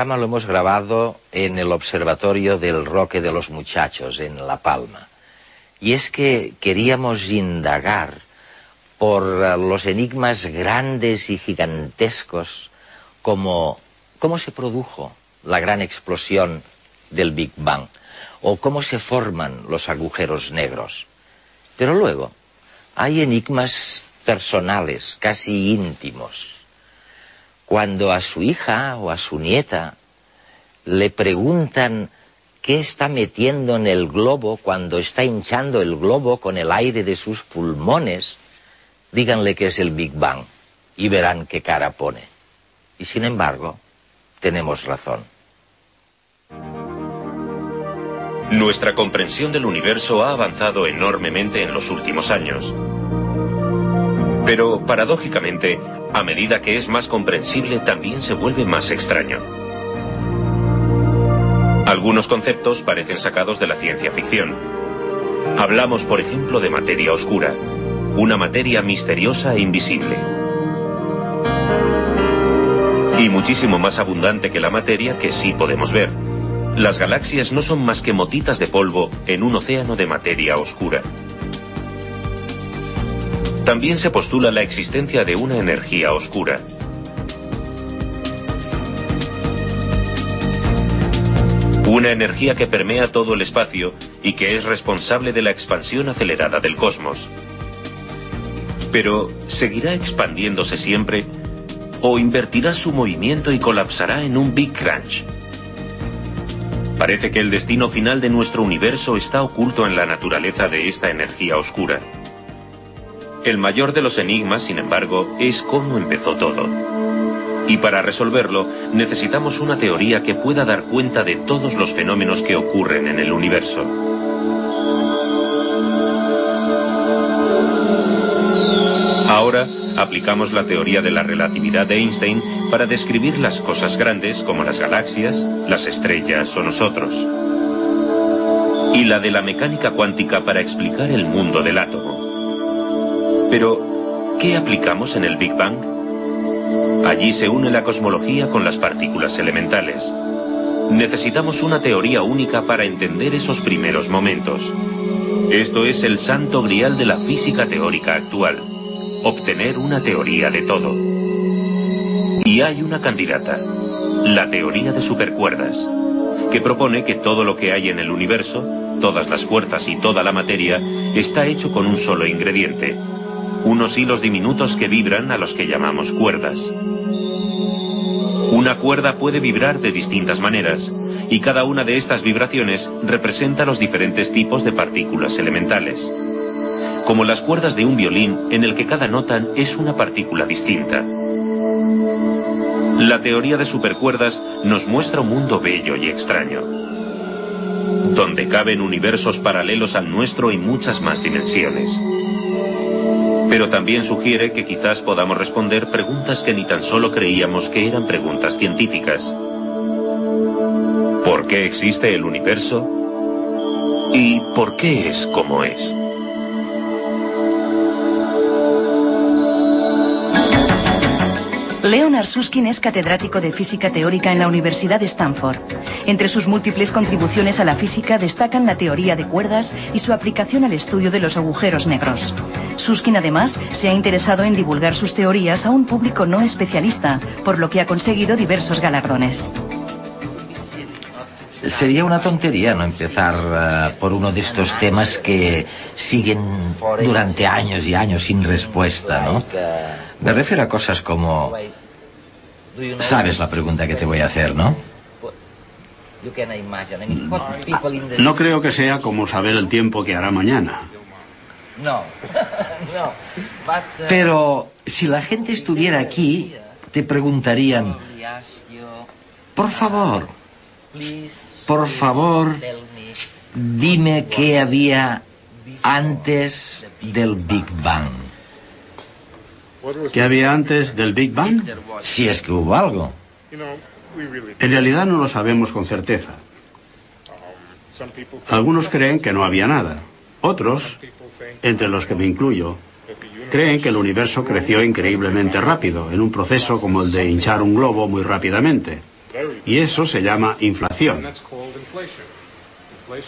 Programa lo hemos grabado en el Observatorio del Roque de los Muchachos, en La Palma. Y es que queríamos indagar por los enigmas grandes y gigantescos como cómo se produjo la gran explosión del Big Bang o cómo se forman los agujeros negros. Pero luego hay enigmas personales, casi íntimos, cuando a su hija o a su nieta le preguntan qué está metiendo en el globo cuando está hinchando el globo con el aire de sus pulmones, díganle que es el Big Bang y verán qué cara pone. Y sin embargo, tenemos razón. Nuestra comprensión del universo ha avanzado enormemente en los últimos años. Pero, paradójicamente, a medida que es más comprensible, también se vuelve más extraño. Algunos conceptos parecen sacados de la ciencia ficción. Hablamos, por ejemplo, de materia oscura, una materia misteriosa e invisible. Y muchísimo más abundante que la materia que sí podemos ver. Las galaxias no son más que motitas de polvo en un océano de materia oscura. También se postula la existencia de una energía oscura. Una energía que permea todo el espacio y que es responsable de la expansión acelerada del cosmos. Pero, ¿seguirá expandiéndose siempre o invertirá su movimiento y colapsará en un Big Crunch? Parece que el destino final de nuestro universo está oculto en la naturaleza de esta energía oscura. El mayor de los enigmas, sin embargo, es cómo empezó todo. Y para resolverlo, necesitamos una teoría que pueda dar cuenta de todos los fenómenos que ocurren en el universo. Ahora, aplicamos la teoría de la relatividad de Einstein para describir las cosas grandes como las galaxias, las estrellas o nosotros. Y la de la mecánica cuántica para explicar el mundo del átomo. Pero, ¿qué aplicamos en el Big Bang? Allí se une la cosmología con las partículas elementales. Necesitamos una teoría única para entender esos primeros momentos. Esto es el santo grial de la física teórica actual. Obtener una teoría de todo. Y hay una candidata, la teoría de supercuerdas, que propone que todo lo que hay en el universo, todas las fuerzas y toda la materia, está hecho con un solo ingrediente, unos hilos diminutos que vibran a los que llamamos cuerdas. Una cuerda puede vibrar de distintas maneras, y cada una de estas vibraciones representa los diferentes tipos de partículas elementales, como las cuerdas de un violín en el que cada nota es una partícula distinta. La teoría de supercuerdas nos muestra un mundo bello y extraño, donde caben universos paralelos al nuestro y muchas más dimensiones. Pero también sugiere que quizás podamos responder preguntas que ni tan solo creíamos que eran preguntas científicas. ¿Por qué existe el universo? ¿Y por qué es como es? Leonard Susskind es catedrático de física teórica en la Universidad de Stanford. Entre sus múltiples contribuciones a la física destacan la teoría de cuerdas y su aplicación al estudio de los agujeros negros. Susskind además se ha interesado en divulgar sus teorías a un público no especialista, por lo que ha conseguido diversos galardones. Sería una tontería no empezar uh, por uno de estos temas que siguen durante años y años sin respuesta, ¿no? Me refiero a cosas como... Sabes la pregunta que te voy a hacer, ¿no? No creo que sea como saber el tiempo que hará mañana. No, no. Pero si la gente estuviera aquí, te preguntarían, por favor, por favor, dime qué había antes del Big Bang. ¿Qué había antes del Big Bang? Si es que hubo algo. En realidad no lo sabemos con certeza. Algunos creen que no había nada. Otros, entre los que me incluyo, creen que el universo creció increíblemente rápido, en un proceso como el de hinchar un globo muy rápidamente. Y eso se llama inflación.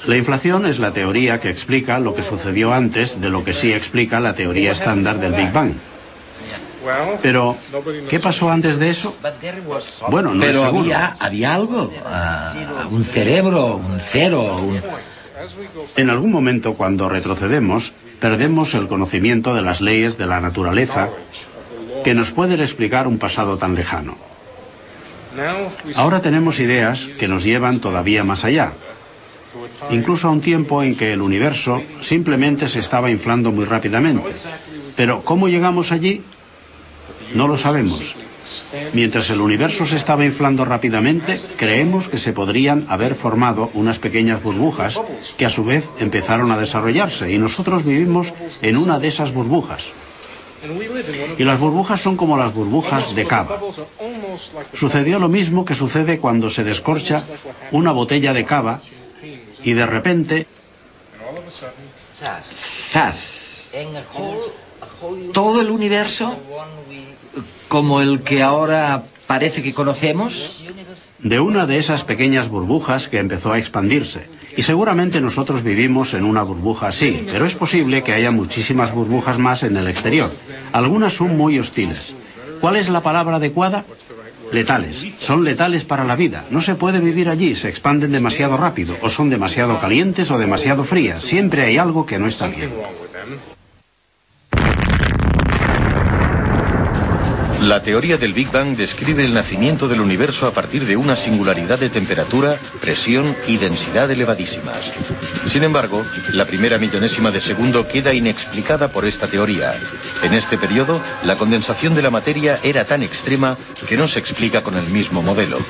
La inflación es la teoría que explica lo que sucedió antes de lo que sí explica la teoría estándar del Big Bang. Pero, ¿qué pasó antes de eso? Bueno, no Pero es había, había algo, uh, un cerebro, un cero. Un... En algún momento, cuando retrocedemos, perdemos el conocimiento de las leyes de la naturaleza que nos pueden explicar un pasado tan lejano. Ahora tenemos ideas que nos llevan todavía más allá, incluso a un tiempo en que el universo simplemente se estaba inflando muy rápidamente. Pero ¿cómo llegamos allí? No lo sabemos. Mientras el universo se estaba inflando rápidamente, creemos que se podrían haber formado unas pequeñas burbujas que a su vez empezaron a desarrollarse y nosotros vivimos en una de esas burbujas. Y las burbujas son como las burbujas de cava. Sucedió lo mismo que sucede cuando se descorcha una botella de cava y de repente... ¡Zas! Todo el universo, como el que ahora parece que conocemos, de una de esas pequeñas burbujas que empezó a expandirse. Y seguramente nosotros vivimos en una burbuja así, pero es posible que haya muchísimas burbujas más en el exterior. Algunas son muy hostiles. ¿Cuál es la palabra adecuada? Letales. Son letales para la vida. No se puede vivir allí. Se expanden demasiado rápido. O son demasiado calientes o demasiado frías. Siempre hay algo que no está bien. La teoría del Big Bang describe el nacimiento del universo a partir de una singularidad de temperatura, presión y densidad elevadísimas. Sin embargo, la primera millonésima de segundo queda inexplicada por esta teoría. En este periodo, la condensación de la materia era tan extrema que no se explica con el mismo modelo.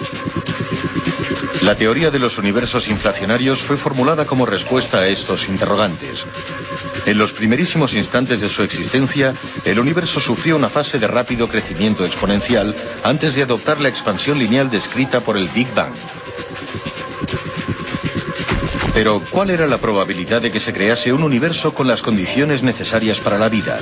La teoría de los universos inflacionarios fue formulada como respuesta a estos interrogantes. En los primerísimos instantes de su existencia, el universo sufrió una fase de rápido crecimiento exponencial antes de adoptar la expansión lineal descrita por el Big Bang. Pero, ¿cuál era la probabilidad de que se crease un universo con las condiciones necesarias para la vida?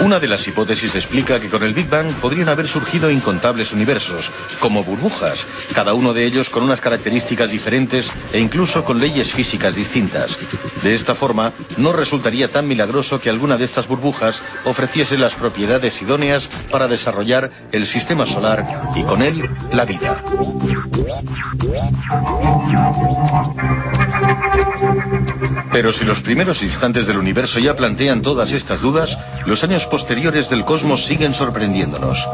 Una de las hipótesis explica que con el Big Bang podrían haber surgido incontables universos, como burbujas, cada uno de ellos con unas características diferentes e incluso con leyes físicas distintas. De esta forma, no resultaría tan milagroso que alguna de estas burbujas ofreciese las propiedades idóneas para desarrollar el sistema solar y con él la vida. Pero si los primeros instantes del universo ya plantean todas estas dudas, los años posteriores del cosmos siguen sorprendiéndonos.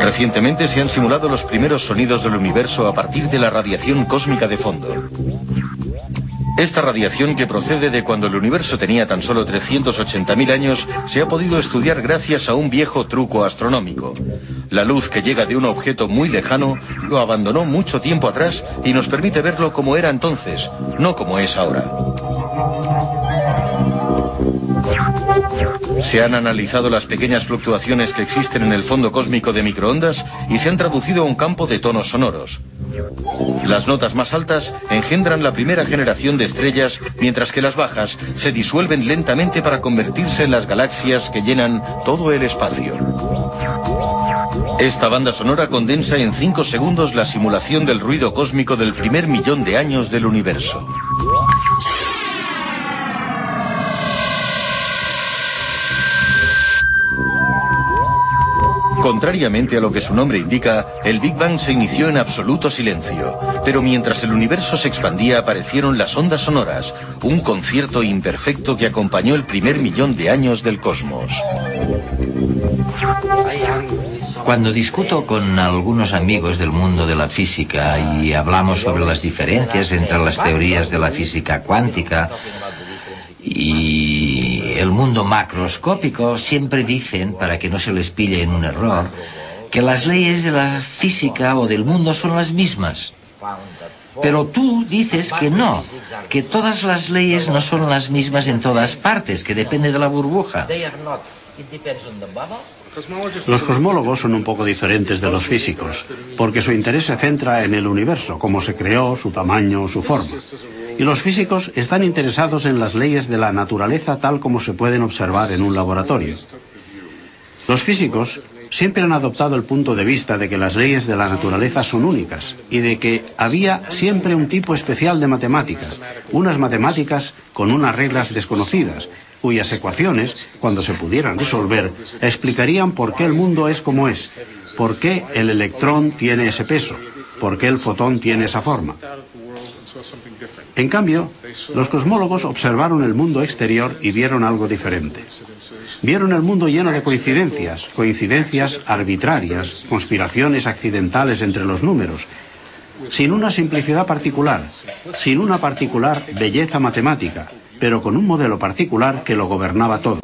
Recientemente se han simulado los primeros sonidos del universo a partir de la radiación cósmica de fondo. Esta radiación que procede de cuando el universo tenía tan solo 380.000 años se ha podido estudiar gracias a un viejo truco astronómico. La luz que llega de un objeto muy lejano lo abandonó mucho tiempo atrás y nos permite verlo como era entonces, no como es ahora. Se han analizado las pequeñas fluctuaciones que existen en el fondo cósmico de microondas y se han traducido a un campo de tonos sonoros. Las notas más altas engendran la primera generación de estrellas, mientras que las bajas se disuelven lentamente para convertirse en las galaxias que llenan todo el espacio. Esta banda sonora condensa en 5 segundos la simulación del ruido cósmico del primer millón de años del universo. Contrariamente a lo que su nombre indica, el Big Bang se inició en absoluto silencio, pero mientras el universo se expandía aparecieron las ondas sonoras, un concierto imperfecto que acompañó el primer millón de años del cosmos. Cuando discuto con algunos amigos del mundo de la física y hablamos sobre las diferencias entre las teorías de la física cuántica y el mundo macroscópico, siempre dicen, para que no se les pille en un error, que las leyes de la física o del mundo son las mismas. Pero tú dices que no, que todas las leyes no son las mismas en todas partes, que depende de la burbuja. Los cosmólogos son un poco diferentes de los físicos, porque su interés se centra en el universo, cómo se creó, su tamaño, su forma. Y los físicos están interesados en las leyes de la naturaleza tal como se pueden observar en un laboratorio. Los físicos siempre han adoptado el punto de vista de que las leyes de la naturaleza son únicas y de que había siempre un tipo especial de matemáticas, unas matemáticas con unas reglas desconocidas, cuyas ecuaciones, cuando se pudieran resolver, explicarían por qué el mundo es como es, por qué el electrón tiene ese peso, por qué el fotón tiene esa forma. En cambio, los cosmólogos observaron el mundo exterior y vieron algo diferente. Vieron el mundo lleno de coincidencias, coincidencias arbitrarias, conspiraciones accidentales entre los números, sin una simplicidad particular, sin una particular belleza matemática, pero con un modelo particular que lo gobernaba todo.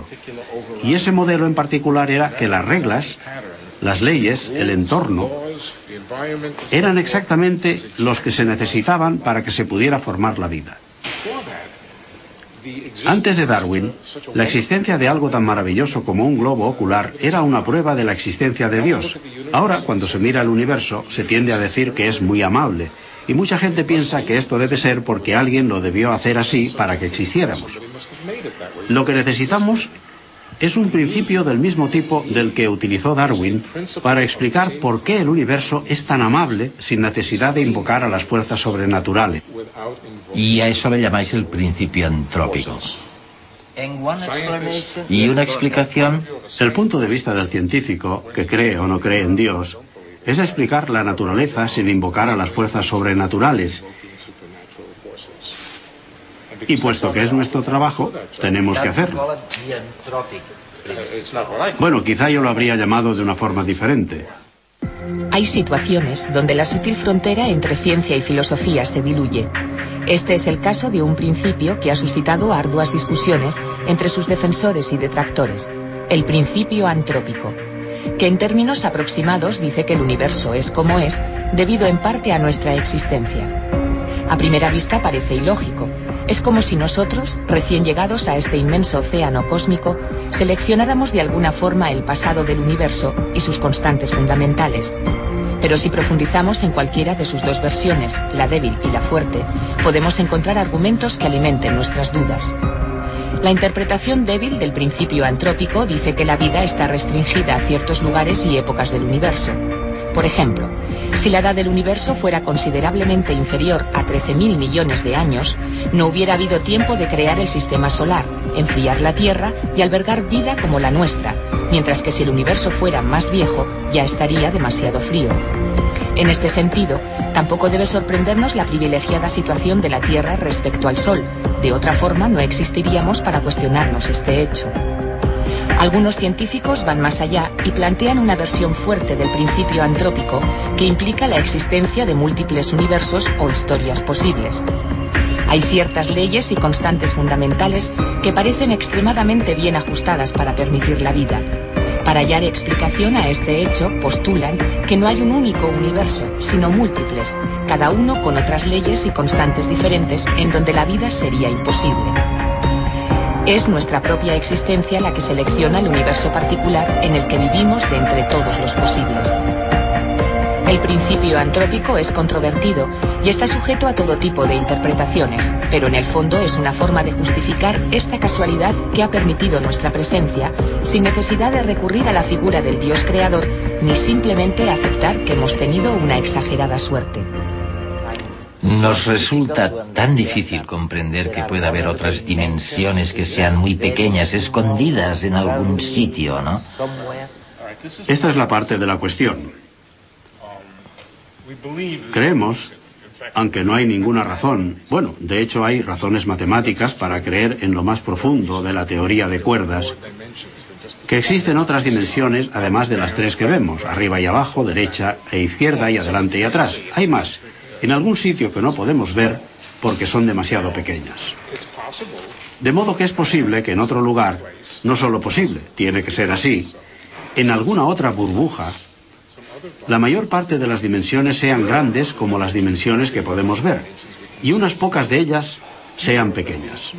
Y ese modelo en particular era que las reglas, las leyes, el entorno, eran exactamente los que se necesitaban para que se pudiera formar la vida. Antes de Darwin, la existencia de algo tan maravilloso como un globo ocular era una prueba de la existencia de Dios. Ahora, cuando se mira el universo, se tiende a decir que es muy amable, y mucha gente piensa que esto debe ser porque alguien lo debió hacer así para que existiéramos. Lo que necesitamos es un principio del mismo tipo del que utilizó Darwin para explicar por qué el universo es tan amable sin necesidad de invocar a las fuerzas sobrenaturales. Y a eso le llamáis el principio antrópico. ¿Y una explicación? El punto de vista del científico, que cree o no cree en Dios, es explicar la naturaleza sin invocar a las fuerzas sobrenaturales. Y puesto que es nuestro trabajo, tenemos que hacerlo. Bueno, quizá yo lo habría llamado de una forma diferente. Hay situaciones donde la sutil frontera entre ciencia y filosofía se diluye. Este es el caso de un principio que ha suscitado arduas discusiones entre sus defensores y detractores, el principio antrópico que en términos aproximados dice que el universo es como es debido en parte a nuestra existencia. A primera vista parece ilógico. Es como si nosotros, recién llegados a este inmenso océano cósmico, seleccionáramos de alguna forma el pasado del universo y sus constantes fundamentales. Pero si profundizamos en cualquiera de sus dos versiones, la débil y la fuerte, podemos encontrar argumentos que alimenten nuestras dudas. La interpretación débil del principio antrópico dice que la vida está restringida a ciertos lugares y épocas del universo. Por ejemplo, si la edad del universo fuera considerablemente inferior a 13.000 millones de años, no hubiera habido tiempo de crear el sistema solar, enfriar la Tierra y albergar vida como la nuestra, mientras que si el universo fuera más viejo, ya estaría demasiado frío. En este sentido, tampoco debe sorprendernos la privilegiada situación de la Tierra respecto al Sol. De otra forma, no existiríamos para cuestionarnos este hecho. Algunos científicos van más allá y plantean una versión fuerte del principio antrópico que implica la existencia de múltiples universos o historias posibles. Hay ciertas leyes y constantes fundamentales que parecen extremadamente bien ajustadas para permitir la vida, para hallar explicación a este hecho, postulan que no hay un único universo, sino múltiples, cada uno con otras leyes y constantes diferentes en donde la vida sería imposible. Es nuestra propia existencia la que selecciona el universo particular en el que vivimos de entre todos los posibles. El principio antrópico es controvertido y está sujeto a todo tipo de interpretaciones, pero en el fondo es una forma de justificar esta casualidad que ha permitido nuestra presencia sin necesidad de recurrir a la figura del Dios creador ni simplemente aceptar que hemos tenido una exagerada suerte. Nos resulta tan difícil comprender que pueda haber otras dimensiones que sean muy pequeñas, escondidas en algún sitio, ¿no? Esta es la parte de la cuestión. Creemos, aunque no hay ninguna razón, bueno, de hecho hay razones matemáticas para creer en lo más profundo de la teoría de cuerdas, que existen otras dimensiones además de las tres que vemos, arriba y abajo, derecha e izquierda y adelante y atrás. Hay más, en algún sitio que no podemos ver porque son demasiado pequeñas. De modo que es posible que en otro lugar, no solo posible, tiene que ser así, en alguna otra burbuja, la mayor parte de las dimensiones sean grandes como las dimensiones que podemos ver, y unas pocas de ellas sean pequeñas.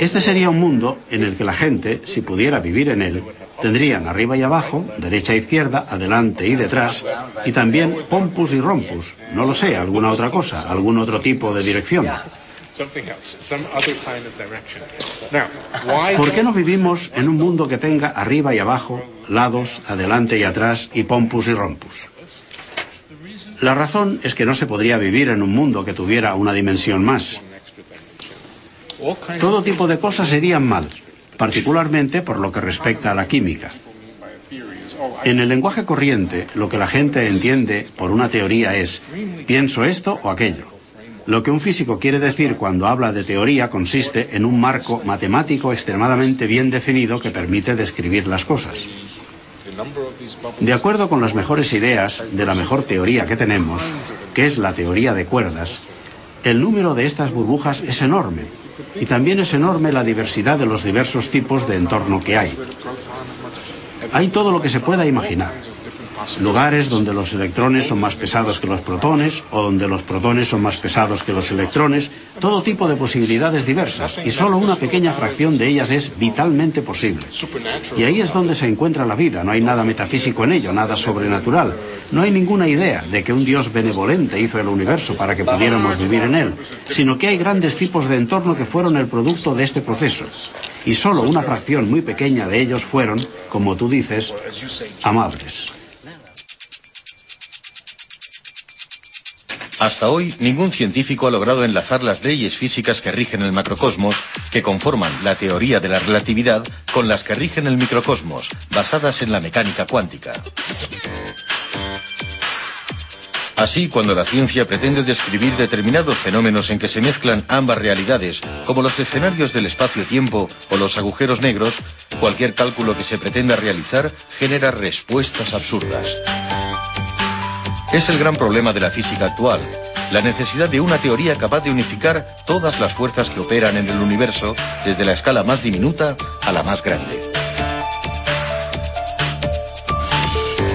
Este sería un mundo en el que la gente, si pudiera vivir en él, tendrían arriba y abajo, derecha e izquierda, adelante y detrás, y también pompus y rompus, no lo sé, alguna otra cosa, algún otro tipo de dirección. ¿Por qué no vivimos en un mundo que tenga arriba y abajo, lados, adelante y atrás y pompus y rompus? La razón es que no se podría vivir en un mundo que tuviera una dimensión más. Todo tipo de cosas serían mal, particularmente por lo que respecta a la química. En el lenguaje corriente, lo que la gente entiende por una teoría es pienso esto o aquello. Lo que un físico quiere decir cuando habla de teoría consiste en un marco matemático extremadamente bien definido que permite describir las cosas. De acuerdo con las mejores ideas de la mejor teoría que tenemos, que es la teoría de cuerdas, el número de estas burbujas es enorme y también es enorme la diversidad de los diversos tipos de entorno que hay. Hay todo lo que se pueda imaginar lugares donde los electrones son más pesados que los protones o donde los protones son más pesados que los electrones, todo tipo de posibilidades diversas y solo una pequeña fracción de ellas es vitalmente posible. Y ahí es donde se encuentra la vida, no hay nada metafísico en ello, nada sobrenatural, no hay ninguna idea de que un Dios benevolente hizo el universo para que pudiéramos vivir en él, sino que hay grandes tipos de entorno que fueron el producto de este proceso. Y solo una fracción muy pequeña de ellos fueron, como tú dices, amables. Hasta hoy, ningún científico ha logrado enlazar las leyes físicas que rigen el macrocosmos, que conforman la teoría de la relatividad, con las que rigen el microcosmos, basadas en la mecánica cuántica. Así, cuando la ciencia pretende describir determinados fenómenos en que se mezclan ambas realidades, como los escenarios del espacio-tiempo o los agujeros negros, cualquier cálculo que se pretenda realizar genera respuestas absurdas. Es el gran problema de la física actual, la necesidad de una teoría capaz de unificar todas las fuerzas que operan en el universo, desde la escala más diminuta a la más grande.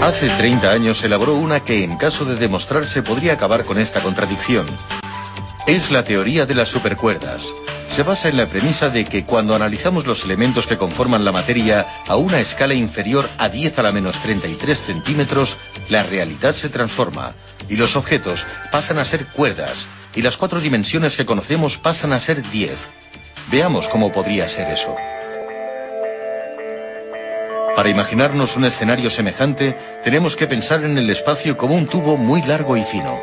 Hace 30 años se elaboró una que en caso de demostrarse podría acabar con esta contradicción. Es la teoría de las supercuerdas, se basa en la premisa de que cuando analizamos los elementos que conforman la materia a una escala inferior a 10 a la menos 33 centímetros, la realidad se transforma y los objetos pasan a ser cuerdas y las cuatro dimensiones que conocemos pasan a ser 10. Veamos cómo podría ser eso. Para imaginarnos un escenario semejante, tenemos que pensar en el espacio como un tubo muy largo y fino.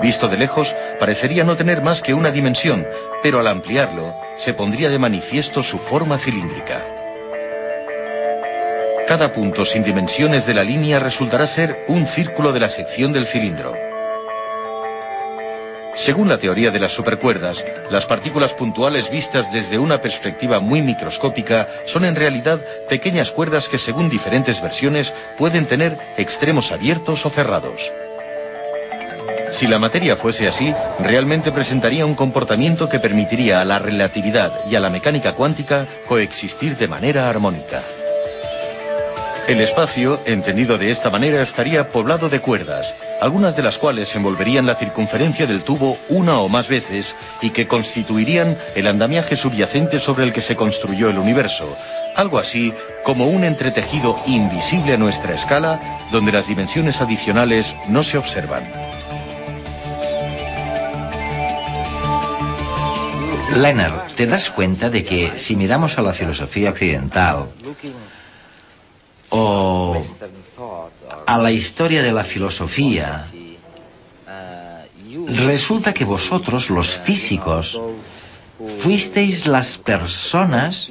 Visto de lejos, parecería no tener más que una dimensión, pero al ampliarlo, se pondría de manifiesto su forma cilíndrica. Cada punto sin dimensiones de la línea resultará ser un círculo de la sección del cilindro. Según la teoría de las supercuerdas, las partículas puntuales vistas desde una perspectiva muy microscópica son en realidad pequeñas cuerdas que según diferentes versiones pueden tener extremos abiertos o cerrados. Si la materia fuese así, realmente presentaría un comportamiento que permitiría a la relatividad y a la mecánica cuántica coexistir de manera armónica. El espacio, entendido de esta manera, estaría poblado de cuerdas, algunas de las cuales envolverían la circunferencia del tubo una o más veces y que constituirían el andamiaje subyacente sobre el que se construyó el universo, algo así como un entretejido invisible a nuestra escala donde las dimensiones adicionales no se observan. Leonard, ¿te das cuenta de que si miramos a la filosofía occidental o a la historia de la filosofía, resulta que vosotros, los físicos, fuisteis las personas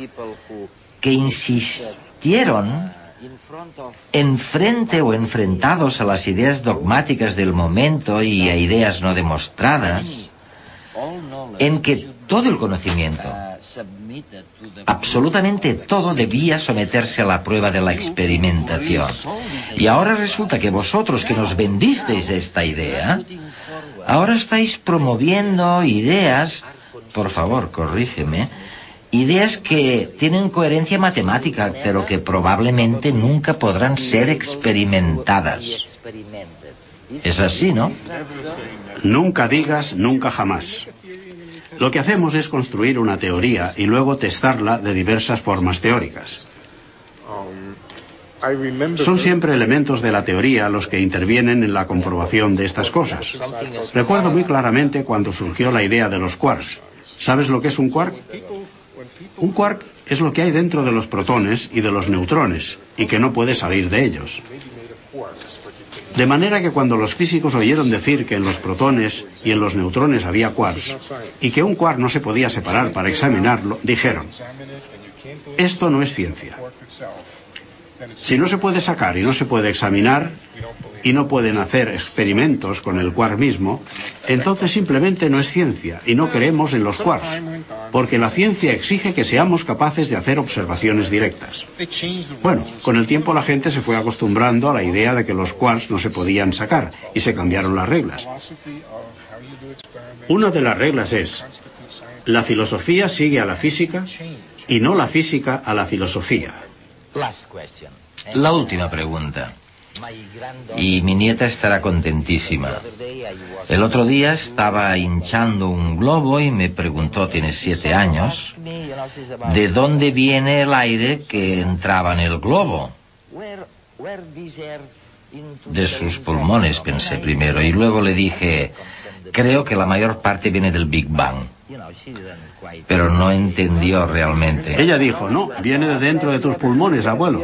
que insistieron enfrente o enfrentados a las ideas dogmáticas del momento y a ideas no demostradas, en que todo el conocimiento, absolutamente todo debía someterse a la prueba de la experimentación. Y ahora resulta que vosotros que nos vendisteis esta idea, ahora estáis promoviendo ideas, por favor, corrígeme, ideas que tienen coherencia matemática, pero que probablemente nunca podrán ser experimentadas. Es así, ¿no? Nunca digas nunca jamás. Lo que hacemos es construir una teoría y luego testarla de diversas formas teóricas. Son siempre elementos de la teoría los que intervienen en la comprobación de estas cosas. Recuerdo muy claramente cuando surgió la idea de los quarks. ¿Sabes lo que es un quark? Un quark es lo que hay dentro de los protones y de los neutrones y que no puede salir de ellos. De manera que cuando los físicos oyeron decir que en los protones y en los neutrones había quarks y que un quark no se podía separar para examinarlo, dijeron, esto no es ciencia. Si no se puede sacar y no se puede examinar y no pueden hacer experimentos con el quark mismo, entonces simplemente no es ciencia y no creemos en los quarks, porque la ciencia exige que seamos capaces de hacer observaciones directas. Bueno, con el tiempo la gente se fue acostumbrando a la idea de que los quarks no se podían sacar y se cambiaron las reglas. Una de las reglas es, la filosofía sigue a la física y no la física a la filosofía. La última pregunta. Y mi nieta estará contentísima. El otro día estaba hinchando un globo y me preguntó, tiene siete años, ¿de dónde viene el aire que entraba en el globo? De sus pulmones, pensé primero, y luego le dije, creo que la mayor parte viene del Big Bang. Pero no entendió realmente. Ella dijo, no, viene de dentro de tus pulmones, abuelo.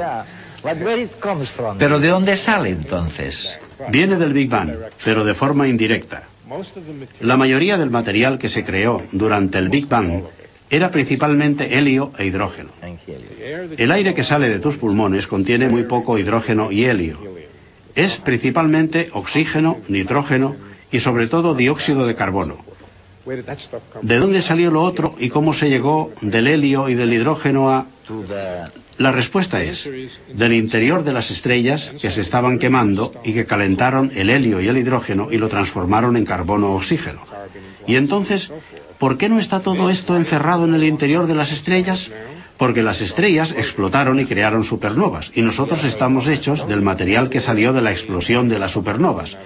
¿Pero de dónde sale entonces? Viene del Big Bang, pero de forma indirecta. La mayoría del material que se creó durante el Big Bang era principalmente helio e hidrógeno. El aire que sale de tus pulmones contiene muy poco hidrógeno y helio. Es principalmente oxígeno, nitrógeno y sobre todo dióxido de carbono. ¿De dónde salió lo otro y cómo se llegó del helio y del hidrógeno a... La respuesta es, del interior de las estrellas que se estaban quemando y que calentaron el helio y el hidrógeno y lo transformaron en carbono-oxígeno. Y entonces, ¿por qué no está todo esto encerrado en el interior de las estrellas? Porque las estrellas explotaron y crearon supernovas, y nosotros estamos hechos del material que salió de la explosión de las supernovas.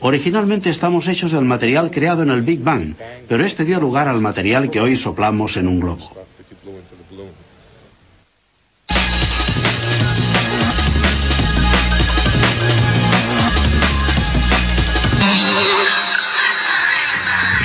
Originalmente estamos hechos del material creado en el Big Bang, pero este dio lugar al material que hoy soplamos en un globo.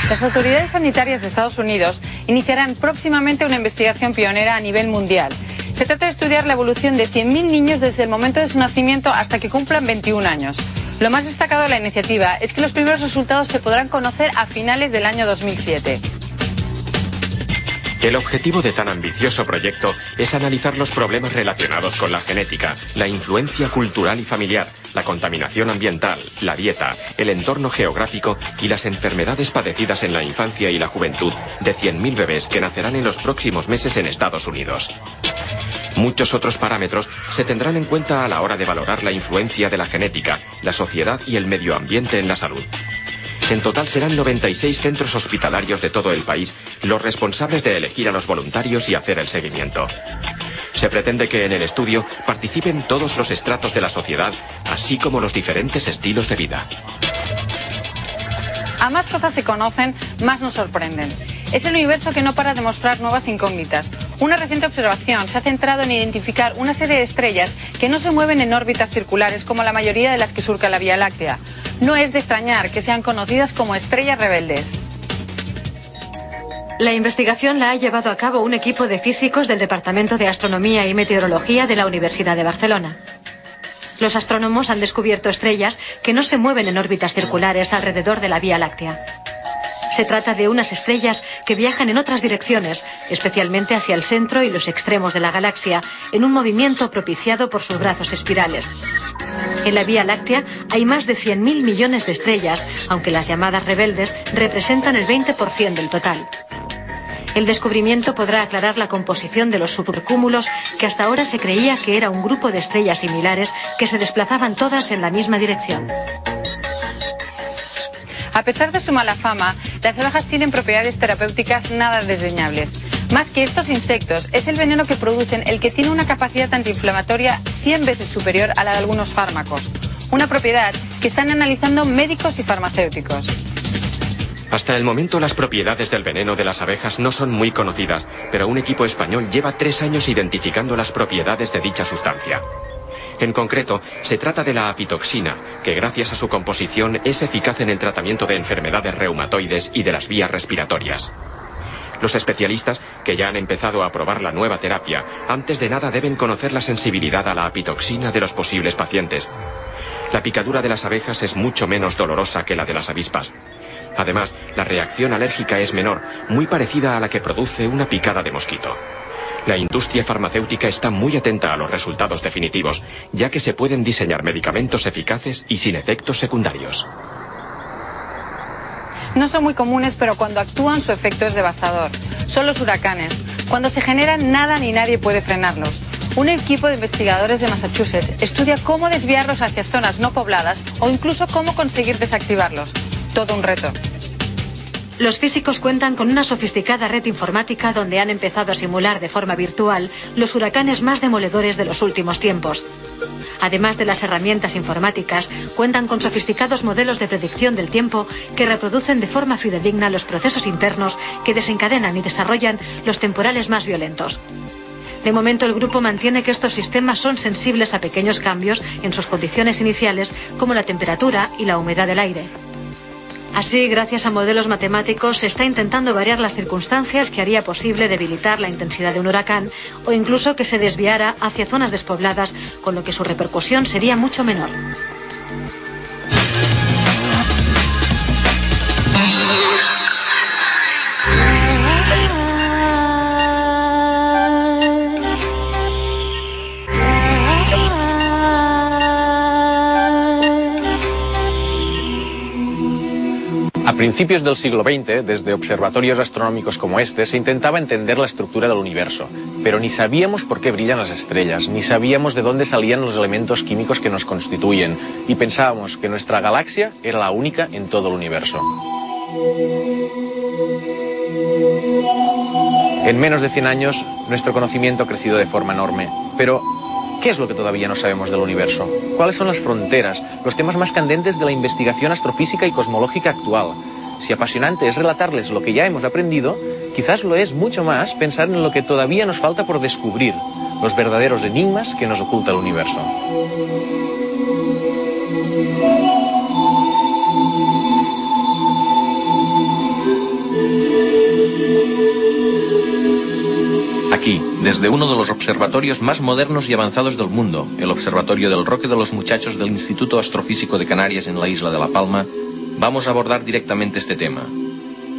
Las autoridades sanitarias de Estados Unidos iniciarán próximamente una investigación pionera a nivel mundial. Se trata de estudiar la evolución de 100.000 niños desde el momento de su nacimiento hasta que cumplan 21 años. Lo más destacado de la iniciativa es que los primeros resultados se podrán conocer a finales del año 2007. El objetivo de tan ambicioso proyecto es analizar los problemas relacionados con la genética, la influencia cultural y familiar, la contaminación ambiental, la dieta, el entorno geográfico y las enfermedades padecidas en la infancia y la juventud de 100.000 bebés que nacerán en los próximos meses en Estados Unidos. Muchos otros parámetros se tendrán en cuenta a la hora de valorar la influencia de la genética, la sociedad y el medio ambiente en la salud. En total serán 96 centros hospitalarios de todo el país los responsables de elegir a los voluntarios y hacer el seguimiento. Se pretende que en el estudio participen todos los estratos de la sociedad, así como los diferentes estilos de vida. A más cosas se conocen, más nos sorprenden. Es el universo que no para de mostrar nuevas incógnitas. Una reciente observación se ha centrado en identificar una serie de estrellas que no se mueven en órbitas circulares como la mayoría de las que surca la Vía Láctea. No es de extrañar que sean conocidas como estrellas rebeldes. La investigación la ha llevado a cabo un equipo de físicos del Departamento de Astronomía y Meteorología de la Universidad de Barcelona. Los astrónomos han descubierto estrellas que no se mueven en órbitas circulares alrededor de la Vía Láctea. Se trata de unas estrellas que viajan en otras direcciones, especialmente hacia el centro y los extremos de la galaxia, en un movimiento propiciado por sus brazos espirales. En la Vía Láctea hay más de 100.000 millones de estrellas, aunque las llamadas rebeldes representan el 20% del total. El descubrimiento podrá aclarar la composición de los supercúmulos que hasta ahora se creía que era un grupo de estrellas similares que se desplazaban todas en la misma dirección. A pesar de su mala fama, las abejas tienen propiedades terapéuticas nada desdeñables. Más que estos insectos, es el veneno que producen el que tiene una capacidad antiinflamatoria 100 veces superior a la de algunos fármacos. Una propiedad que están analizando médicos y farmacéuticos. Hasta el momento las propiedades del veneno de las abejas no son muy conocidas, pero un equipo español lleva tres años identificando las propiedades de dicha sustancia. En concreto, se trata de la apitoxina, que gracias a su composición es eficaz en el tratamiento de enfermedades reumatoides y de las vías respiratorias. Los especialistas, que ya han empezado a probar la nueva terapia, antes de nada deben conocer la sensibilidad a la apitoxina de los posibles pacientes. La picadura de las abejas es mucho menos dolorosa que la de las avispas. Además, la reacción alérgica es menor, muy parecida a la que produce una picada de mosquito. La industria farmacéutica está muy atenta a los resultados definitivos, ya que se pueden diseñar medicamentos eficaces y sin efectos secundarios. No son muy comunes, pero cuando actúan su efecto es devastador. Son los huracanes. Cuando se generan, nada ni nadie puede frenarlos. Un equipo de investigadores de Massachusetts estudia cómo desviarlos hacia zonas no pobladas o incluso cómo conseguir desactivarlos todo un reto. Los físicos cuentan con una sofisticada red informática donde han empezado a simular de forma virtual los huracanes más demoledores de los últimos tiempos. Además de las herramientas informáticas, cuentan con sofisticados modelos de predicción del tiempo que reproducen de forma fidedigna los procesos internos que desencadenan y desarrollan los temporales más violentos. De momento, el grupo mantiene que estos sistemas son sensibles a pequeños cambios en sus condiciones iniciales, como la temperatura y la humedad del aire. Así, gracias a modelos matemáticos, se está intentando variar las circunstancias que haría posible debilitar la intensidad de un huracán o incluso que se desviara hacia zonas despobladas, con lo que su repercusión sería mucho menor. A principios del siglo XX, desde observatorios astronómicos como este, se intentaba entender la estructura del universo, pero ni sabíamos por qué brillan las estrellas, ni sabíamos de dónde salían los elementos químicos que nos constituyen, y pensábamos que nuestra galaxia era la única en todo el universo. En menos de 100 años, nuestro conocimiento ha crecido de forma enorme, pero ¿Qué es lo que todavía no sabemos del universo? ¿Cuáles son las fronteras, los temas más candentes de la investigación astrofísica y cosmológica actual? Si apasionante es relatarles lo que ya hemos aprendido, quizás lo es mucho más pensar en lo que todavía nos falta por descubrir, los verdaderos enigmas que nos oculta el universo. Aquí, desde uno de los observatorios más modernos y avanzados del mundo, el Observatorio del Roque de los Muchachos del Instituto Astrofísico de Canarias en la isla de La Palma, vamos a abordar directamente este tema.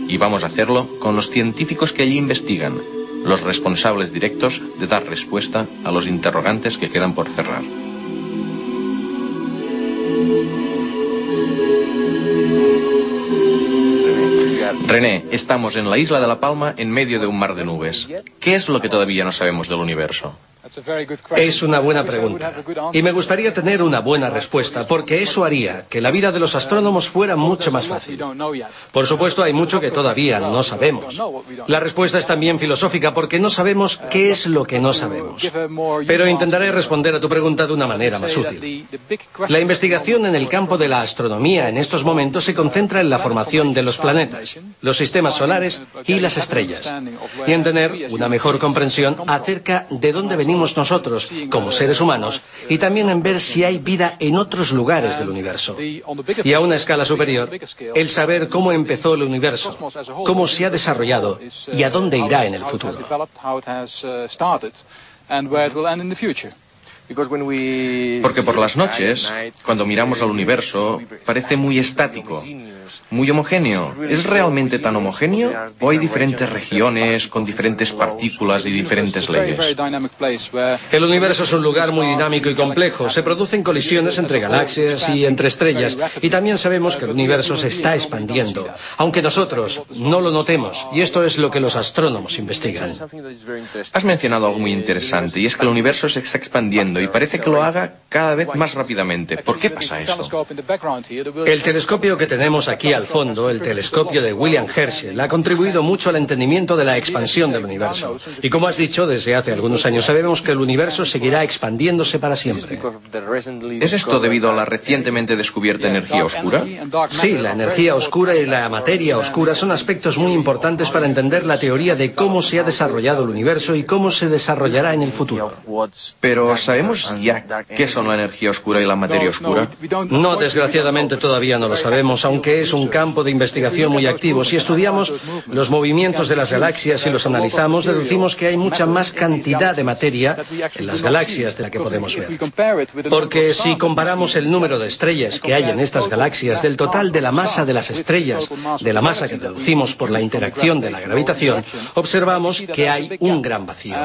Y vamos a hacerlo con los científicos que allí investigan, los responsables directos de dar respuesta a los interrogantes que quedan por cerrar. René, estamos en la isla de La Palma en medio de un mar de nubes. ¿Qué es lo que todavía no sabemos del universo? Es una buena pregunta. Y me gustaría tener una buena respuesta, porque eso haría que la vida de los astrónomos fuera mucho más fácil. Por supuesto, hay mucho que todavía no sabemos. La respuesta es también filosófica, porque no sabemos qué es lo que no sabemos. Pero intentaré responder a tu pregunta de una manera más útil. La investigación en el campo de la astronomía en estos momentos se concentra en la formación de los planetas, los sistemas solares y las estrellas, y en tener una mejor comprensión acerca de dónde venimos nosotros como seres humanos y también en ver si hay vida en otros lugares del universo. Y a una escala superior, el saber cómo empezó el universo, cómo se ha desarrollado y a dónde irá en el futuro. Porque por las noches, cuando miramos al universo, parece muy estático. Muy homogéneo. ¿Es realmente tan homogéneo o hay diferentes regiones con diferentes partículas y diferentes leyes? El universo es un lugar muy dinámico y complejo. Se producen colisiones entre galaxias y entre estrellas. Y también sabemos que el universo se está expandiendo, aunque nosotros no lo notemos. Y esto es lo que los astrónomos investigan. Has mencionado algo muy interesante y es que el universo se está expandiendo y parece que lo haga cada vez más rápidamente. ¿Por qué pasa esto? El telescopio que tenemos aquí al fondo, el telescopio de William Herschel, ha contribuido mucho al entendimiento de la expansión del universo. Y como has dicho, desde hace algunos años sabemos que el universo seguirá expandiéndose para siempre. ¿Es esto debido a la recientemente descubierta energía oscura? Sí, la energía oscura y la materia oscura son aspectos muy importantes para entender la teoría de cómo se ha desarrollado el universo y cómo se desarrollará en el futuro. Pero ¿sabemos ya qué son la energía oscura y la materia oscura? No, desgraciadamente todavía no lo sabemos, aunque es un campo de investigación muy activo. Si estudiamos los movimientos de las galaxias y los analizamos, deducimos que hay mucha más cantidad de materia en las galaxias de la que podemos ver. Porque si comparamos el número de estrellas que hay en estas galaxias del total de la masa de las estrellas, de la masa que deducimos por la interacción de la gravitación, observamos que hay un gran vacío.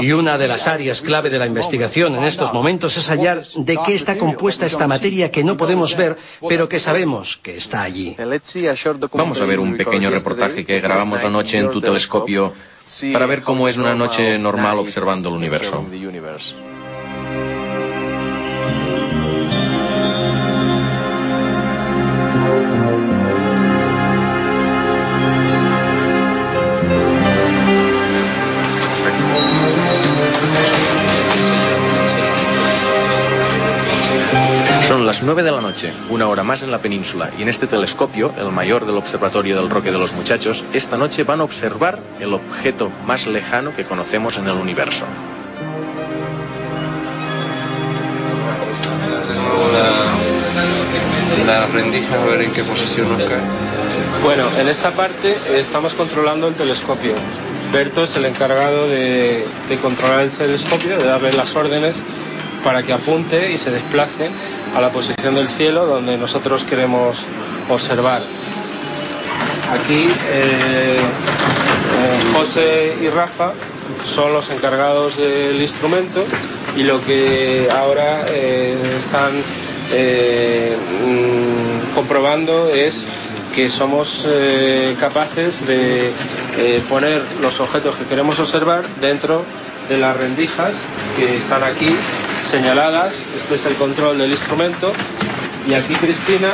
Y una de las áreas clave de la investigación en estos momentos es hallar de qué está compuesta esta materia que no podemos ver, pero que sabemos que está allí. Vamos a ver un pequeño reportaje que grabamos anoche en tu telescopio para ver cómo es una noche normal observando el universo. Las 9 de la noche, una hora más en la península, y en este telescopio, el mayor del Observatorio del Roque de los Muchachos, esta noche van a observar el objeto más lejano que conocemos en el universo. las rendijas a ver en qué posición nos cae. Bueno, en esta parte estamos controlando el telescopio. Berto es el encargado de, de controlar el telescopio, de darle las órdenes para que apunte y se desplace a la posición del cielo donde nosotros queremos observar. Aquí eh, eh, José y Rafa son los encargados del instrumento y lo que ahora eh, están mm, comprobando es que somos capaces de poner los objetos que queremos observar dentro de las rendijas que están aquí señaladas. Este es el control del instrumento y aquí Cristina